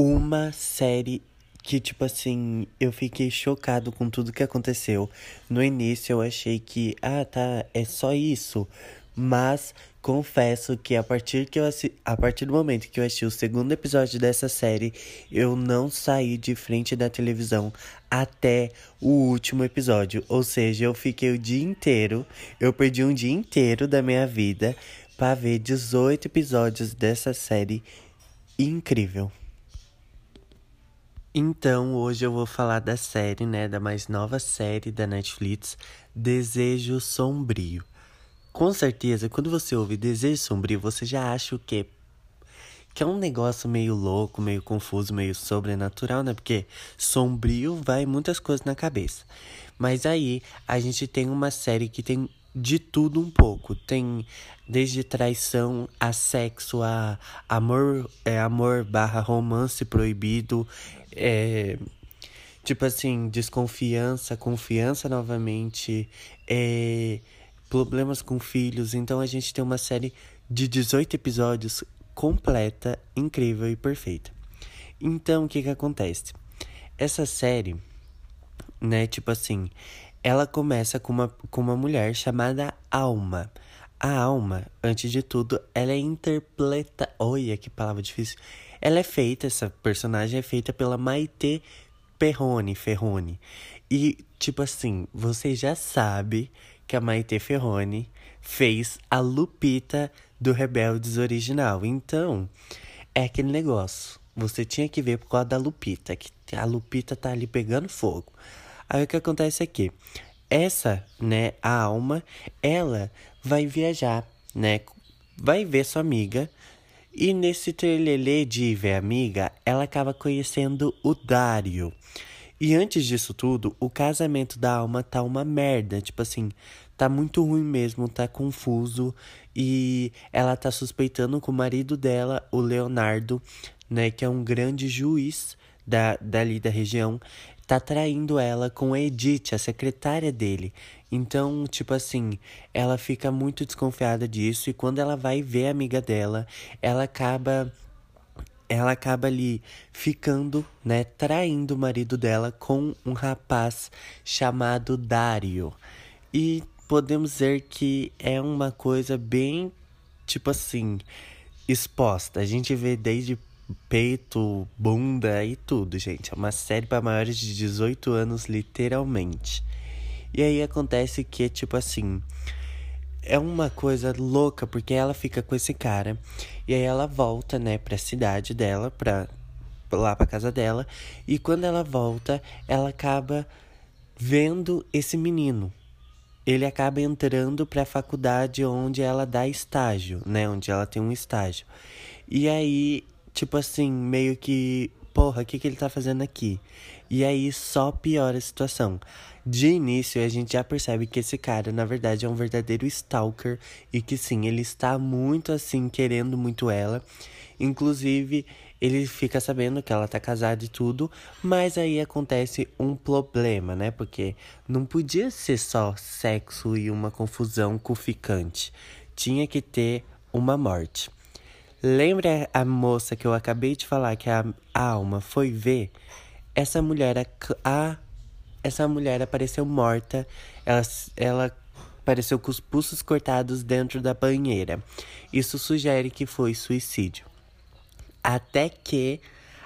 uma série que, tipo assim, eu fiquei chocado com tudo que aconteceu. No início eu achei que, ah, tá, é só isso. Mas confesso que a partir que eu assi... a partir do momento que eu assisti o segundo episódio dessa série, eu não saí de frente da televisão até o último episódio. Ou seja, eu fiquei o dia inteiro, eu perdi um dia inteiro da minha vida para ver 18 episódios dessa série incrível. Então, hoje eu vou falar da série, né, da mais nova série da Netflix, Desejo Sombrio. Com certeza, quando você ouve Desejo Sombrio, você já acha o quê? Que é um negócio meio louco, meio confuso, meio sobrenatural, né? Porque sombrio vai muitas coisas na cabeça. Mas aí a gente tem uma série que tem de tudo um pouco. Tem desde traição a sexo, a amor, é, amor barra romance proibido, é, tipo assim, desconfiança, confiança novamente, é, problemas com filhos. Então a gente tem uma série de 18 episódios completa, incrível e perfeita. Então o que que acontece? Essa série, né, tipo assim, ela começa com uma, com uma mulher chamada Alma. A Alma, antes de tudo, ela é interpreta. Olha que palavra difícil. Ela é feita, essa personagem é feita pela Maite Perrone, Ferrone. E, tipo assim, você já sabe que a Maite Ferrone fez a Lupita do Rebeldes original. Então, é aquele negócio. Você tinha que ver por causa da Lupita, que a Lupita tá ali pegando fogo. Aí o que acontece aqui? Essa, né, a alma, ela vai viajar, né? Vai ver sua amiga. E nesse trelelê de ver amiga, ela acaba conhecendo o Dário. E antes disso tudo, o casamento da alma tá uma merda. Tipo assim, tá muito ruim mesmo, tá confuso. E ela tá suspeitando que o marido dela, o Leonardo, né, que é um grande juiz da, dali da região, tá traindo ela com a Edith, a secretária dele. Então, tipo assim, ela fica muito desconfiada disso e quando ela vai ver a amiga dela, ela acaba ela acaba ali ficando, né, traindo o marido dela com um rapaz chamado Dario. E podemos dizer que é uma coisa bem, tipo assim, exposta. A gente vê desde peito, bunda e tudo, gente. É uma série para maiores de 18 anos, literalmente. E aí acontece que, tipo assim, é uma coisa louca, porque ela fica com esse cara. E aí ela volta, né, pra cidade dela, pra, lá pra casa dela. E quando ela volta, ela acaba vendo esse menino. Ele acaba entrando pra faculdade onde ela dá estágio, né? Onde ela tem um estágio. E aí, tipo assim, meio que porra, o que, que ele tá fazendo aqui? E aí só piora a situação. De início, a gente já percebe que esse cara, na verdade, é um verdadeiro stalker e que sim, ele está muito assim, querendo muito ela. Inclusive, ele fica sabendo que ela tá casada e tudo, mas aí acontece um problema, né? Porque não podia ser só sexo e uma confusão com o ficante. Tinha que ter uma morte. Lembra a moça que eu acabei de falar que a, alma foi ver? Essa mulher, a, essa mulher apareceu morta. Ela, ela apareceu com os pulsos cortados dentro da banheira. Isso sugere que foi suicídio. Até que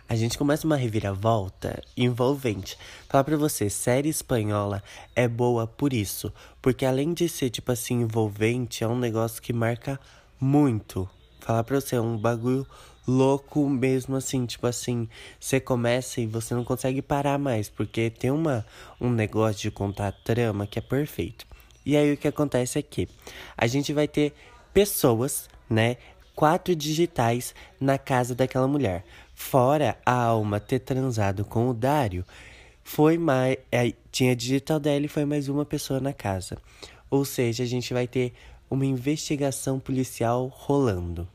a gente começa uma reviravolta envolvente. Falar pra você, série espanhola é boa por isso. Porque além de ser, tipo assim, envolvente, é um negócio que marca muito falar pra você, é um bagulho louco mesmo assim, tipo assim, você começa e você não consegue parar mais, porque tem uma um negócio de contar trama que é perfeito. E aí o que acontece é que a gente vai ter pessoas, né, quatro digitais na casa daquela mulher. Fora a alma ter transado com o Dário, foi mais é, tinha digital dela e foi mais uma pessoa na casa. Ou seja, a gente vai ter uma investigação policial rolando.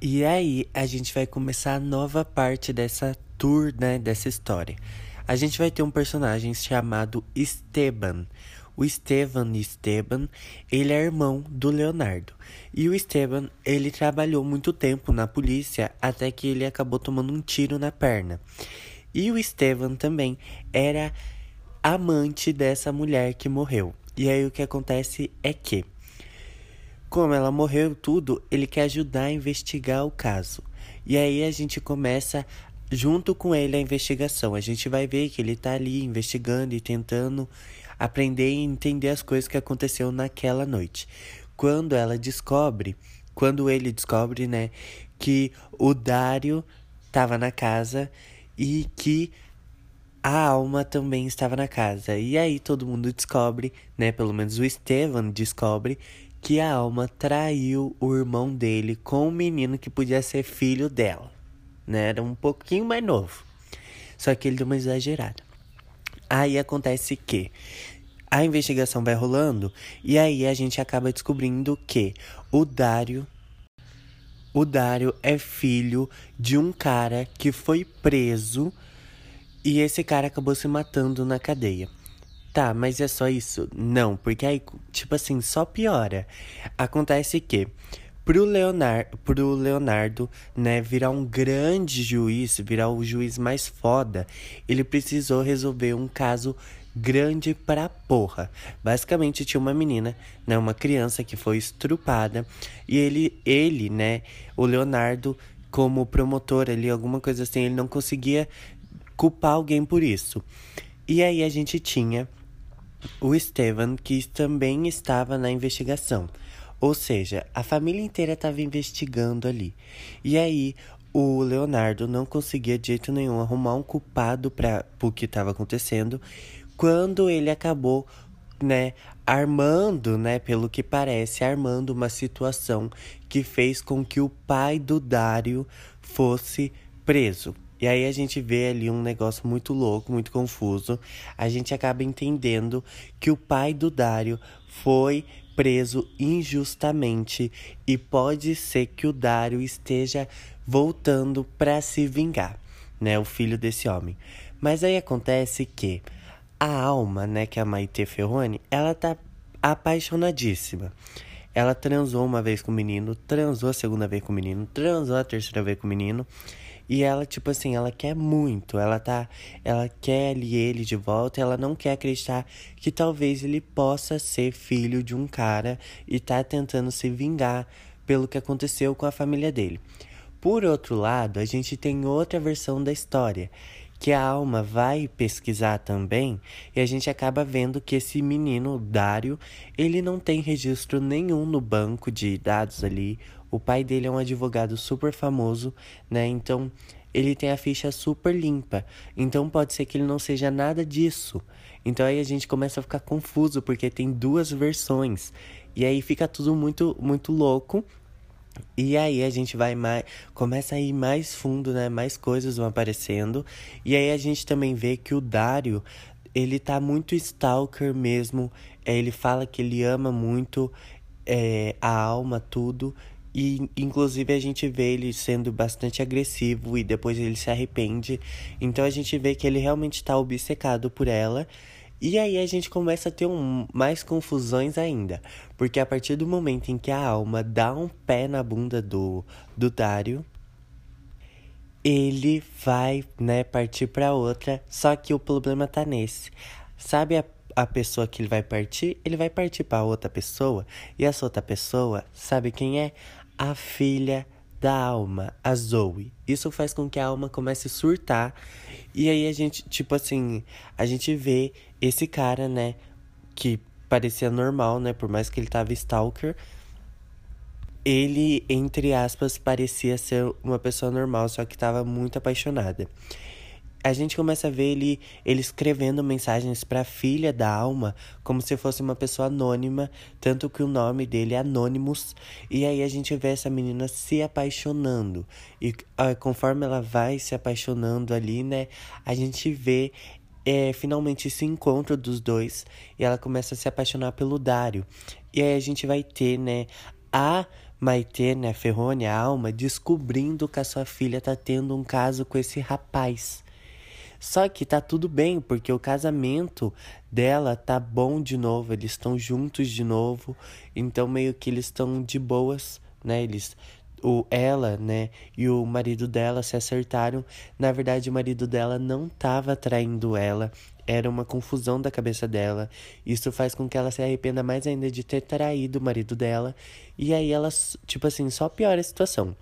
E aí a gente vai começar a nova parte dessa tour, né, dessa história. A gente vai ter um personagem chamado Esteban. o Esteban Esteban, ele é irmão do Leonardo. E o Esteban, ele trabalhou muito tempo na polícia até que ele acabou tomando um tiro na perna. E o Esteban também era amante dessa mulher que morreu. E aí o que acontece é que, como ela morreu tudo, ele quer ajudar a investigar o caso. E aí a gente começa junto com ele a investigação. A gente vai ver que ele tá ali investigando e tentando aprender e entender as coisas que aconteceu naquela noite. Quando ela descobre, quando ele descobre, né, que o Dário estava na casa e que a alma também estava na casa. E aí todo mundo descobre, né, pelo menos o Estevan descobre que a alma traiu o irmão dele com um menino que podia ser filho dela né? Era um pouquinho mais novo. Só que ele deu uma exagerada. Aí acontece que a investigação vai rolando e aí a gente acaba descobrindo que o Dário o Dário é filho de um cara que foi preso e esse cara acabou se matando na cadeia. Tá, mas é só isso? Não, porque aí, tipo assim, só piora. Acontece que pro Leonardo, pro Leonardo, né, virar um grande juiz, virar o juiz mais foda, ele precisou resolver um caso grande pra porra. Basicamente tinha uma menina, né, uma criança que foi estrupada e ele, ele, né, o Leonardo como promotor ali, alguma coisa assim, ele não conseguia culpar alguém por isso. E aí a gente tinha o Estevan, que também estava na investigação. Ou seja, a família inteira estava investigando ali. E aí, o Leonardo não conseguia de jeito nenhum arrumar um culpado para o que estava acontecendo, quando ele acabou, né, armando, né, pelo que parece, armando uma situação que fez com que o pai do Dário fosse preso. E aí a gente vê ali um negócio muito louco, muito confuso. A gente acaba entendendo que o pai do Dário foi preso injustamente e pode ser que o Dário esteja voltando para se vingar, né, o filho desse homem. Mas aí acontece que a alma, né, que é a Maite Ferrone, ela tá apaixonadíssima. Ela transou uma vez com o menino, transou a segunda vez com o menino, transou a terceira vez com o menino. E ela, tipo assim, ela quer muito, ela tá, ela quer ali ele de volta, ela não quer acreditar que talvez ele possa ser filho de um cara e tá tentando se vingar pelo que aconteceu com a família dele. Por outro lado, a gente tem outra versão da história, que a alma vai pesquisar também e a gente acaba vendo que esse menino, Dário, ele não tem registro nenhum no banco de dados ali o pai dele é um advogado super famoso, né? Então ele tem a ficha super limpa. Então pode ser que ele não seja nada disso. Então aí a gente começa a ficar confuso porque tem duas versões. E aí fica tudo muito muito louco. E aí a gente vai mais, começa a ir mais fundo, né? Mais coisas vão aparecendo. E aí a gente também vê que o Dário, ele tá muito stalker mesmo. É, ele fala que ele ama muito é, a alma, tudo. E inclusive a gente vê ele sendo bastante agressivo e depois ele se arrepende. Então a gente vê que ele realmente está obcecado por ela. E aí a gente começa a ter um, mais confusões ainda. Porque a partir do momento em que a alma dá um pé na bunda do, do Dário, ele vai, né, partir para outra. Só que o problema tá nesse. Sabe a, a pessoa que ele vai partir? Ele vai partir para outra pessoa. E essa outra pessoa, sabe quem é? A filha da alma, a Zoe. Isso faz com que a alma comece a surtar. E aí a gente, tipo assim, a gente vê esse cara, né, que parecia normal, né, por mais que ele tava stalker, ele, entre aspas, parecia ser uma pessoa normal, só que tava muito apaixonada a gente começa a ver ele, ele escrevendo mensagens para a filha da alma, como se fosse uma pessoa anônima, tanto que o nome dele é Anonymous. E aí a gente vê essa menina se apaixonando. E ah, conforme ela vai se apaixonando ali, né, a gente vê é, finalmente esse encontro dos dois e ela começa a se apaixonar pelo Dário. E aí a gente vai ter, né, a Maite, né, Ferrone, a alma, descobrindo que a sua filha tá tendo um caso com esse rapaz. Só que tá tudo bem, porque o casamento dela tá bom de novo, eles estão juntos de novo, então meio que eles estão de boas, né? Eles o ela, né, e o marido dela se acertaram. Na verdade, o marido dela não estava traindo ela, era uma confusão da cabeça dela. Isso faz com que ela se arrependa mais ainda de ter traído o marido dela. E aí ela, tipo assim, só piora a situação.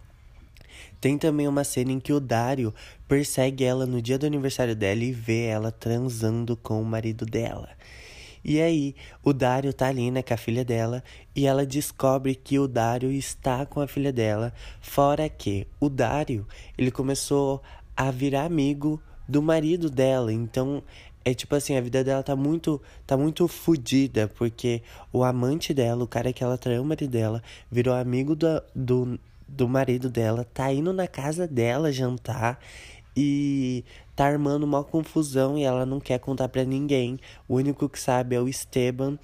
Tem também uma cena em que o Dário persegue ela no dia do aniversário dela e vê ela transando com o marido dela. E aí, o Dário tá ali, né, com a filha dela, e ela descobre que o Dário está com a filha dela, fora que o Dário, ele começou a virar amigo do marido dela, então é tipo assim, a vida dela tá muito, tá muito fodida, porque o amante dela, o cara que ela traiu o marido dela, virou amigo do, do, do marido dela, tá indo na casa dela jantar e tá armando uma confusão e ela não quer contar para ninguém. O único que sabe é o Esteban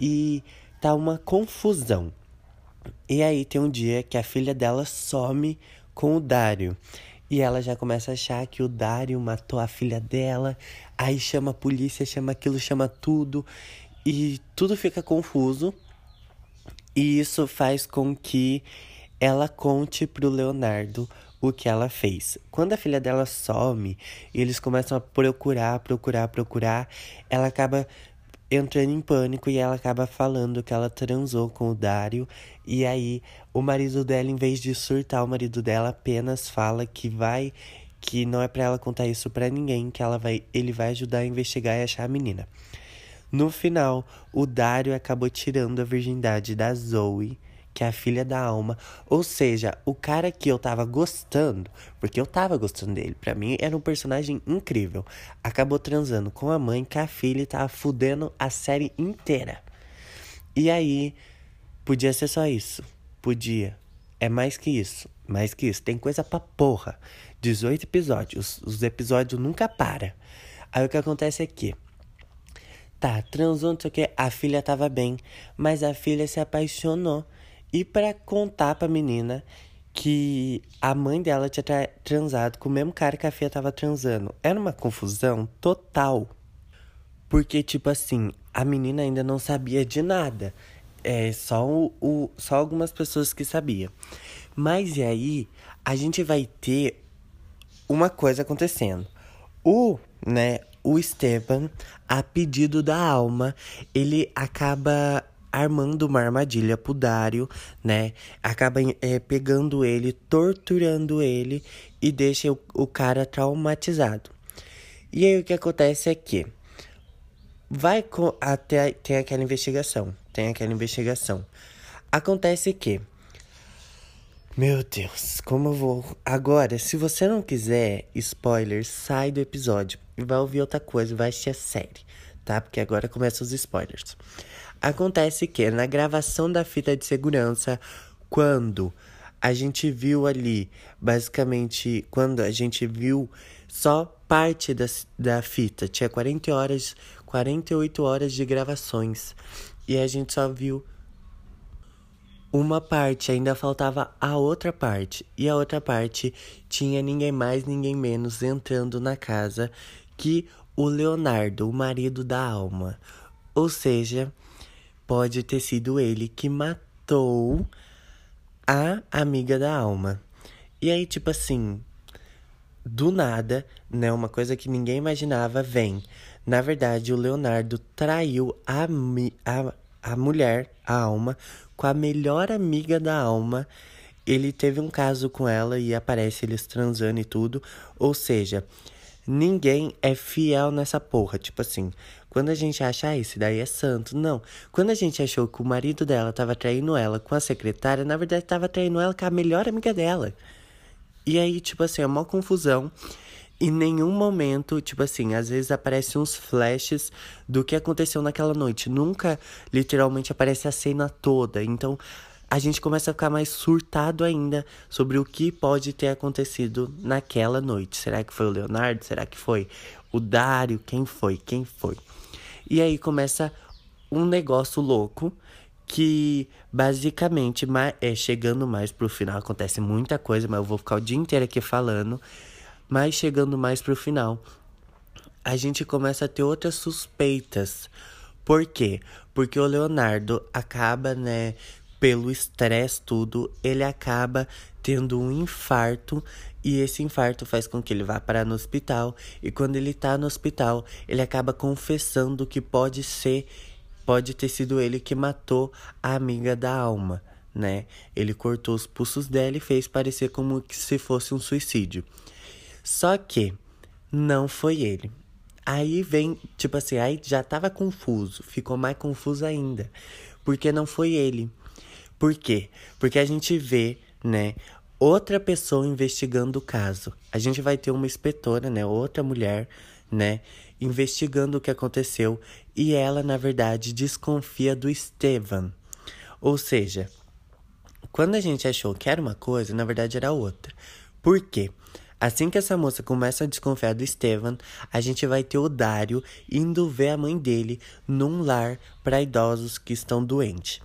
e tá uma confusão. E aí tem um dia que a filha dela some com o Dário. E ela já começa a achar que o Dário matou a filha dela. Aí chama a polícia, chama aquilo, chama tudo. E tudo fica confuso. E isso faz com que ela conte pro Leonardo o que ela fez. Quando a filha dela some e eles começam a procurar, procurar, procurar, ela acaba entrando em pânico e ela acaba falando que ela transou com o Dário. E aí o marido dela, em vez de surtar o marido dela, apenas fala que vai que não é para ela contar isso para ninguém, que ela vai ele vai ajudar a investigar e achar a menina. No final, o Dário acabou tirando a virgindade da Zoe que é a filha da alma. Ou seja, o cara que eu tava gostando, porque eu tava gostando dele, para mim era um personagem incrível. Acabou transando com a mãe, com a filha e tava fudendo a série inteira. E aí, podia ser só isso. Podia. É mais que isso. Mais que isso. Tem coisa pra porra. 18 episódios. Os episódios nunca param. Aí o que acontece é que. Tá, transou, não sei o que. A filha tava bem. Mas a filha se apaixonou e para contar pra menina que a mãe dela tinha transado com o mesmo cara que a filha tava transando. Era uma confusão total. Porque, tipo assim, a menina ainda não sabia de nada. É só, o, o, só algumas pessoas que sabiam. Mas e aí, a gente vai ter uma coisa acontecendo. O, né, o Esteban, a pedido da alma, ele acaba armando uma armadilha pro Dário, né? Acaba é, pegando ele, torturando ele e deixa o, o cara traumatizado. E aí o que acontece é que vai até tem aquela investigação, tem aquela investigação. Acontece que meu Deus, como eu vou. Agora, se você não quiser spoilers, sai do episódio e vai ouvir outra coisa, vai assistir a série, tá? Porque agora começam os spoilers. Acontece que na gravação da fita de segurança, quando a gente viu ali, basicamente, quando a gente viu só parte da, da fita, tinha 40 horas, 48 horas de gravações, e a gente só viu uma parte, ainda faltava a outra parte, e a outra parte tinha ninguém mais, ninguém menos entrando na casa que o Leonardo, o marido da alma. Ou seja, pode ter sido ele que matou a amiga da alma. E aí, tipo assim, do nada, né, uma coisa que ninguém imaginava vem. Na verdade, o Leonardo traiu a, a, a mulher, a alma, com a melhor amiga da alma. Ele teve um caso com ela e aparece eles transando e tudo. Ou seja, ninguém é fiel nessa porra. Tipo assim, quando a gente acha, ah, esse daí é santo. Não. Quando a gente achou que o marido dela tava traindo ela com a secretária, na verdade tava traindo ela com a melhor amiga dela. E aí, tipo assim, é uma confusão. Em nenhum momento, tipo assim, às vezes aparecem uns flashes do que aconteceu naquela noite. Nunca, literalmente, aparece a cena toda. Então, a gente começa a ficar mais surtado ainda sobre o que pode ter acontecido naquela noite. Será que foi o Leonardo? Será que foi o Dário? Quem foi? Quem foi? E aí começa um negócio louco que basicamente é chegando mais pro final acontece muita coisa, mas eu vou ficar o dia inteiro aqui falando, mas chegando mais pro final a gente começa a ter outras suspeitas. Por quê? Porque o Leonardo acaba, né, pelo estresse tudo, ele acaba tendo um infarto e esse infarto faz com que ele vá parar no hospital e quando ele tá no hospital, ele acaba confessando que pode ser pode ter sido ele que matou a amiga da alma, né? Ele cortou os pulsos dela e fez parecer como se fosse um suicídio. Só que não foi ele. Aí vem, tipo assim, aí já tava confuso, ficou mais confuso ainda, porque não foi ele. Por quê? Porque a gente vê, né, outra pessoa investigando o caso. A gente vai ter uma inspetora, né, outra mulher, né, investigando o que aconteceu e ela, na verdade, desconfia do Estevan. Ou seja, quando a gente achou que era uma coisa, na verdade era outra. Por quê? Assim que essa moça começa a desconfiar do Estevan, a gente vai ter o Dário indo ver a mãe dele num lar para idosos que estão doentes.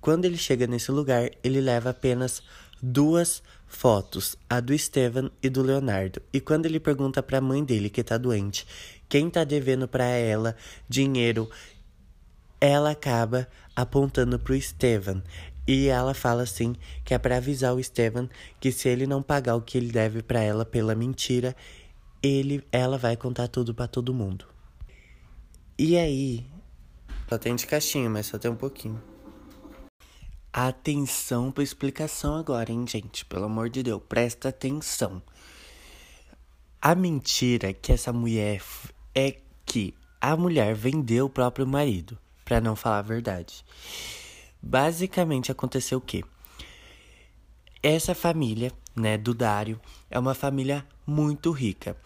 Quando ele chega nesse lugar, ele leva apenas duas fotos, a do Estevan e do Leonardo. E quando ele pergunta para a mãe dele que tá doente, quem tá devendo para ela dinheiro, ela acaba apontando pro Estevan. E ela fala assim que é para avisar o Estevan que se ele não pagar o que ele deve para ela pela mentira, ele ela vai contar tudo para todo mundo. E aí, só tem de caixinha, mas só tem um pouquinho. Atenção para explicação agora, hein, gente? Pelo amor de Deus, presta atenção. A mentira que essa mulher é que a mulher vendeu o próprio marido, para não falar a verdade. Basicamente aconteceu o quê? Essa família, né, do Dário, é uma família muito rica.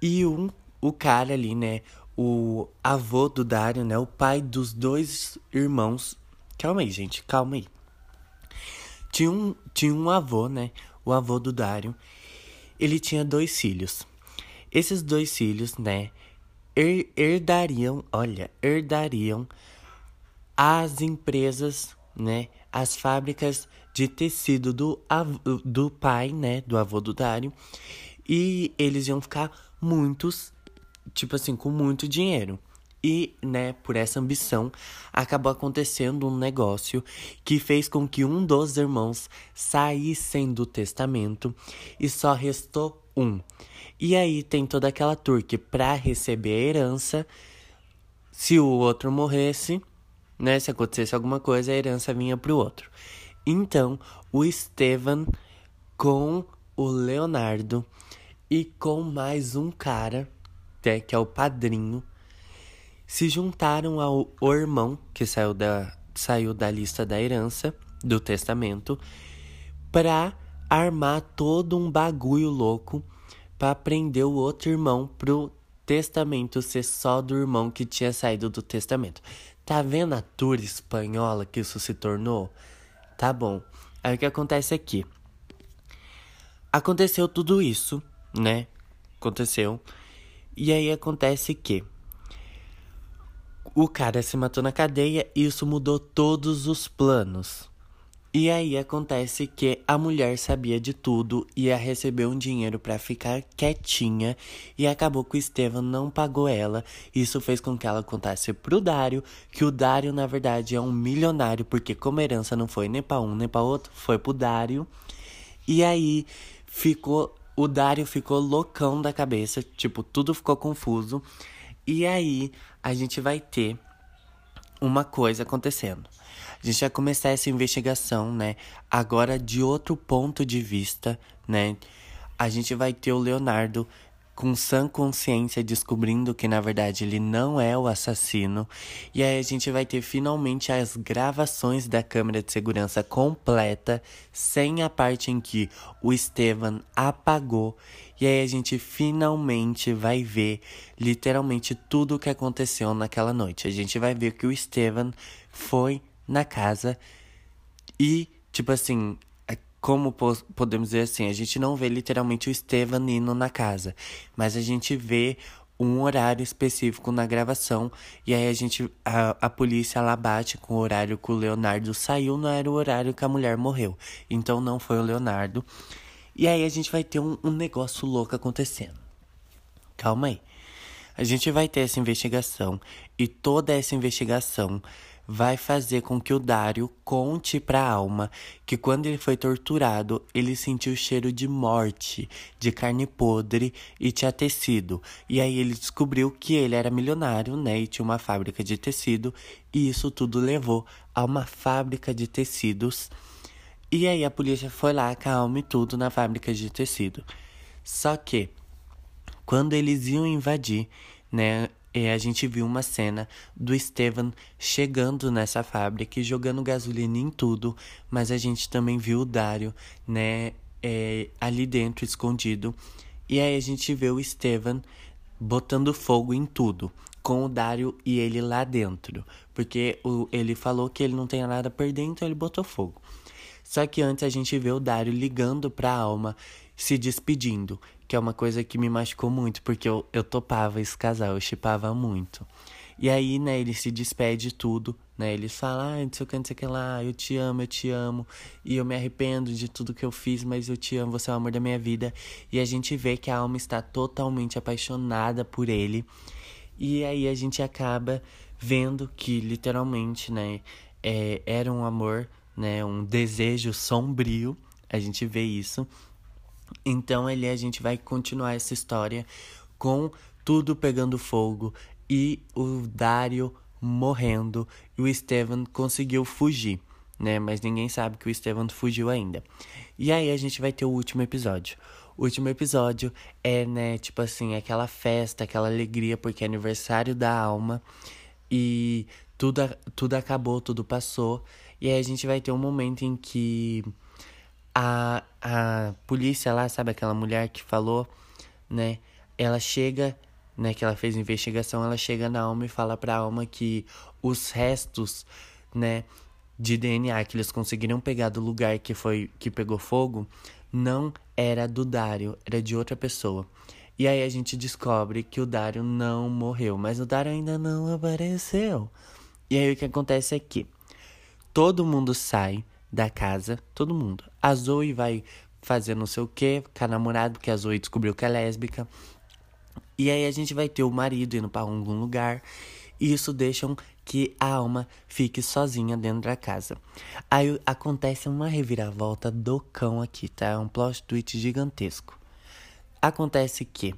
E um, o cara ali, né, o avô do Dário, né, o pai dos dois irmãos. Calma aí, gente, calma aí. Tinha um, tinha um avô, né? O avô do Dário. Ele tinha dois filhos. Esses dois filhos, né? Her, herdariam, olha, herdariam as empresas, né? As fábricas de tecido do, do pai, né? Do avô do Dário. E eles iam ficar muitos, tipo assim, com muito dinheiro. E, né, por essa ambição, acabou acontecendo um negócio que fez com que um dos irmãos saíssem do testamento e só restou um. E aí tem toda aquela tour para receber a herança, se o outro morresse, né, se acontecesse alguma coisa, a herança vinha pro outro. Então, o Estevan com o Leonardo e com mais um cara, né, que é o padrinho, se juntaram ao irmão que saiu da, saiu da lista da herança, do testamento, para armar todo um bagulho louco para prender o outro irmão pro testamento ser só do irmão que tinha saído do testamento. Tá vendo a tour espanhola que isso se tornou? Tá bom. Aí o que acontece aqui? Aconteceu tudo isso, né? Aconteceu. E aí acontece que o cara se matou na cadeia e isso mudou todos os planos. E aí acontece que a mulher sabia de tudo, ia receber um dinheiro para ficar quietinha e acabou que o Estevam não pagou ela. Isso fez com que ela contasse pro Dário que o Dário na verdade é um milionário, porque como herança não foi nem para um nem para outro, foi pro Dário. E aí ficou o Dário ficou loucão da cabeça, tipo, tudo ficou confuso. E aí a gente vai ter uma coisa acontecendo. A gente vai começar essa investigação, né? Agora de outro ponto de vista, né? A gente vai ter o Leonardo com sã consciência descobrindo que na verdade ele não é o assassino. E aí a gente vai ter finalmente as gravações da câmera de segurança completa, sem a parte em que o Estevan apagou. E aí a gente finalmente vai ver literalmente tudo o que aconteceu naquela noite. A gente vai ver que o Estevan foi na casa e, tipo assim, como podemos dizer assim, a gente não vê literalmente o Estevan indo na casa, mas a gente vê um horário específico na gravação e aí a gente a, a polícia lá bate com o horário que o Leonardo saiu, não era o horário que a mulher morreu. Então não foi o Leonardo. E aí a gente vai ter um, um negócio louco acontecendo. Calma aí. A gente vai ter essa investigação e toda essa investigação vai fazer com que o Dário conte para a Alma que quando ele foi torturado, ele sentiu cheiro de morte, de carne podre e tinha tecido. E aí ele descobriu que ele era milionário, né, e tinha uma fábrica de tecido, e isso tudo levou a uma fábrica de tecidos. E aí a polícia foi lá com a Alma e tudo na fábrica de tecido. Só que quando eles iam invadir, né, e a gente viu uma cena do Estevan chegando nessa fábrica e jogando gasolina em tudo, mas a gente também viu o Dário, né, é, ali dentro, escondido. E aí a gente vê o Estevan botando fogo em tudo, com o Dário e ele lá dentro. Porque o, ele falou que ele não tem nada a perder, então ele botou fogo. Só que antes a gente vê o Dário ligando pra alma, se despedindo que é uma coisa que me machucou muito, porque eu, eu topava esse casal, eu chipava muito. E aí, né, ele se despede de tudo, né? Ele fala, ah, não sei o que, não sei o que lá, eu te amo, eu te amo. E eu me arrependo de tudo que eu fiz, mas eu te amo, você é o amor da minha vida. E a gente vê que a alma está totalmente apaixonada por ele. E aí a gente acaba vendo que, literalmente, né, é, era um amor, né, um desejo sombrio. A gente vê isso. Então ali a gente vai continuar essa história com tudo pegando fogo e o Dario morrendo e o Estevan conseguiu fugir, né? Mas ninguém sabe que o Estevan fugiu ainda. E aí a gente vai ter o último episódio. O último episódio é, né, tipo assim, aquela festa, aquela alegria porque é aniversário da alma e tudo, tudo acabou, tudo passou. E aí a gente vai ter um momento em que a, a polícia lá, sabe aquela mulher que falou, né? Ela chega, né? Que ela fez investigação, ela chega na alma e fala pra alma que os restos, né? De DNA que eles conseguiram pegar do lugar que foi que pegou fogo, não era do Dário, era de outra pessoa. E aí a gente descobre que o Dário não morreu, mas o Dário ainda não apareceu. E aí o que acontece é que todo mundo sai da casa, todo mundo. A Zoe vai fazer não sei o que com a namorada, porque a Zoe descobriu que é lésbica. E aí a gente vai ter o marido indo para algum lugar. E isso deixa que a alma fique sozinha dentro da casa. Aí acontece uma reviravolta do cão aqui, tá? É um plot twist gigantesco. Acontece que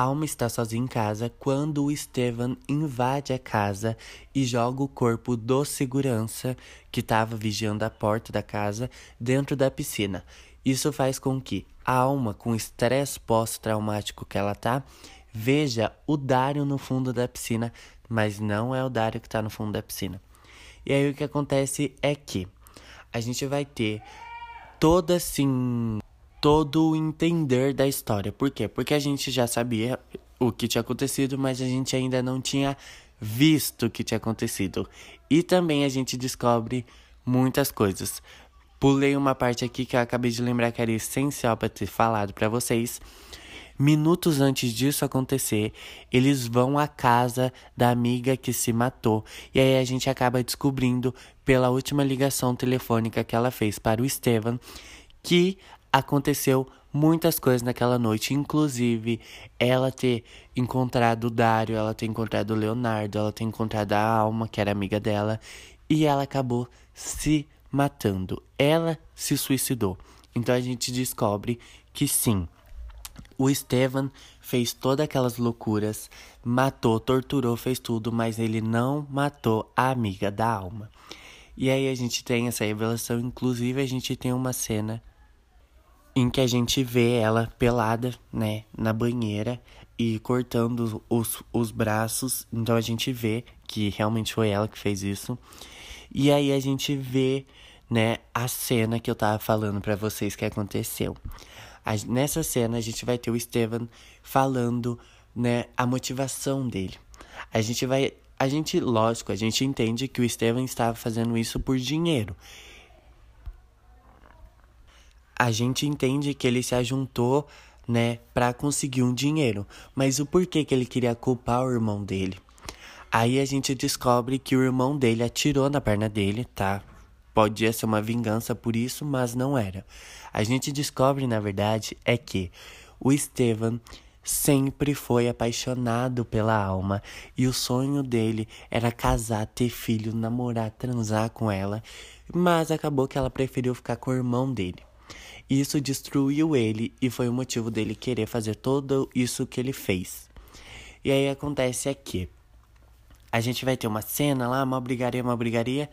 Alma está sozinha em casa quando o Estevan invade a casa e joga o corpo do segurança que estava vigiando a porta da casa dentro da piscina. Isso faz com que a Alma, com o estresse pós-traumático que ela tá, veja o Dário no fundo da piscina, mas não é o Dário que está no fundo da piscina. E aí o que acontece é que a gente vai ter toda assim todo o entender da história. Por quê? Porque a gente já sabia o que tinha acontecido, mas a gente ainda não tinha visto o que tinha acontecido. E também a gente descobre muitas coisas. Pulei uma parte aqui que eu acabei de lembrar que era essencial para ter falado para vocês. Minutos antes disso acontecer, eles vão à casa da amiga que se matou. E aí a gente acaba descobrindo, pela última ligação telefônica que ela fez para o Estevam, que aconteceu muitas coisas naquela noite, inclusive ela ter encontrado o Dário, ela ter encontrado o Leonardo, ela ter encontrado a Alma, que era amiga dela, e ela acabou se matando. Ela se suicidou. Então a gente descobre que sim, o Estevan fez todas aquelas loucuras, matou, torturou, fez tudo, mas ele não matou a amiga da alma. E aí a gente tem essa revelação, inclusive a gente tem uma cena em que a gente vê ela pelada, né, na banheira e cortando os, os braços. Então a gente vê que realmente foi ela que fez isso. E aí a gente vê, né, a cena que eu tava falando para vocês que aconteceu. A, nessa cena a gente vai ter o Estevan falando, né, a motivação dele. A gente vai, a gente, lógico, a gente entende que o Estevan estava fazendo isso por dinheiro a gente entende que ele se ajuntou, né, para conseguir um dinheiro. Mas o porquê que ele queria culpar o irmão dele? Aí a gente descobre que o irmão dele atirou na perna dele, tá? Podia ser uma vingança por isso, mas não era. A gente descobre, na verdade, é que o Estevan sempre foi apaixonado pela alma e o sonho dele era casar, ter filho, namorar, transar com ela, mas acabou que ela preferiu ficar com o irmão dele. Isso destruiu ele e foi o motivo dele querer fazer tudo isso que ele fez. E aí acontece aqui. A gente vai ter uma cena lá, uma brigaria, uma brigaria.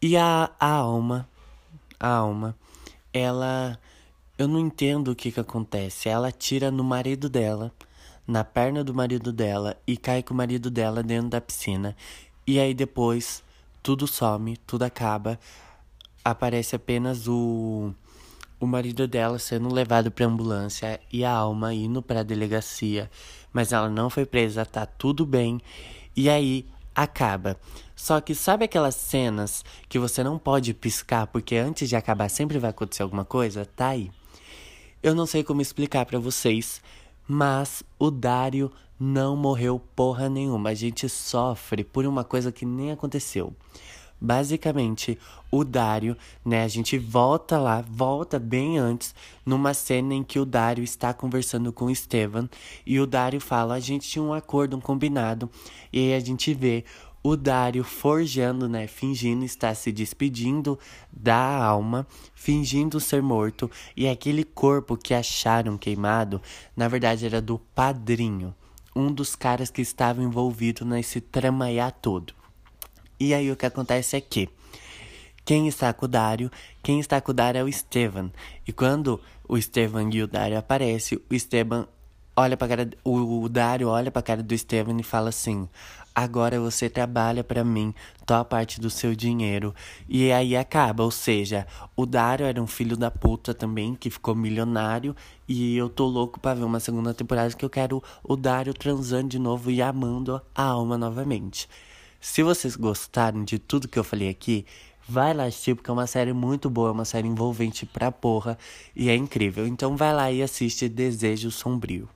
E a, a alma, a alma, ela. Eu não entendo o que que acontece. Ela tira no marido dela, na perna do marido dela, e cai com o marido dela dentro da piscina. E aí depois tudo some, tudo acaba. Aparece apenas o o marido dela sendo levado para ambulância e a alma indo para a delegacia, mas ela não foi presa, tá tudo bem. E aí acaba. Só que sabe aquelas cenas que você não pode piscar porque antes de acabar sempre vai acontecer alguma coisa? Tá aí. Eu não sei como explicar para vocês, mas o Dário não morreu porra nenhuma. A gente sofre por uma coisa que nem aconteceu. Basicamente, o Dário, né, a gente volta lá, volta bem antes, numa cena em que o Dário está conversando com o Esteban e o Dário fala: a gente tinha um acordo, um combinado, e aí a gente vê o Dário forjando, né, fingindo estar se despedindo da alma, fingindo ser morto, e aquele corpo que acharam queimado, na verdade era do padrinho, um dos caras que estava envolvido nesse tramaiá todo. E aí o que acontece é que quem está com o Dário, quem está com o Dário é o Esteban. E quando o Esteban e o Dário aparecem, o Esteban olha para cara, o Dário olha para cara do Esteban e fala assim: "Agora você trabalha para mim, a parte do seu dinheiro". E aí acaba, ou seja, o Dário era um filho da puta também que ficou milionário e eu tô louco para ver uma segunda temporada que eu quero o Dário transando de novo e amando a alma novamente. Se vocês gostaram de tudo que eu falei aqui, vai lá assistir, porque é uma série muito boa, é uma série envolvente pra porra e é incrível. Então vai lá e assiste Desejo Sombrio.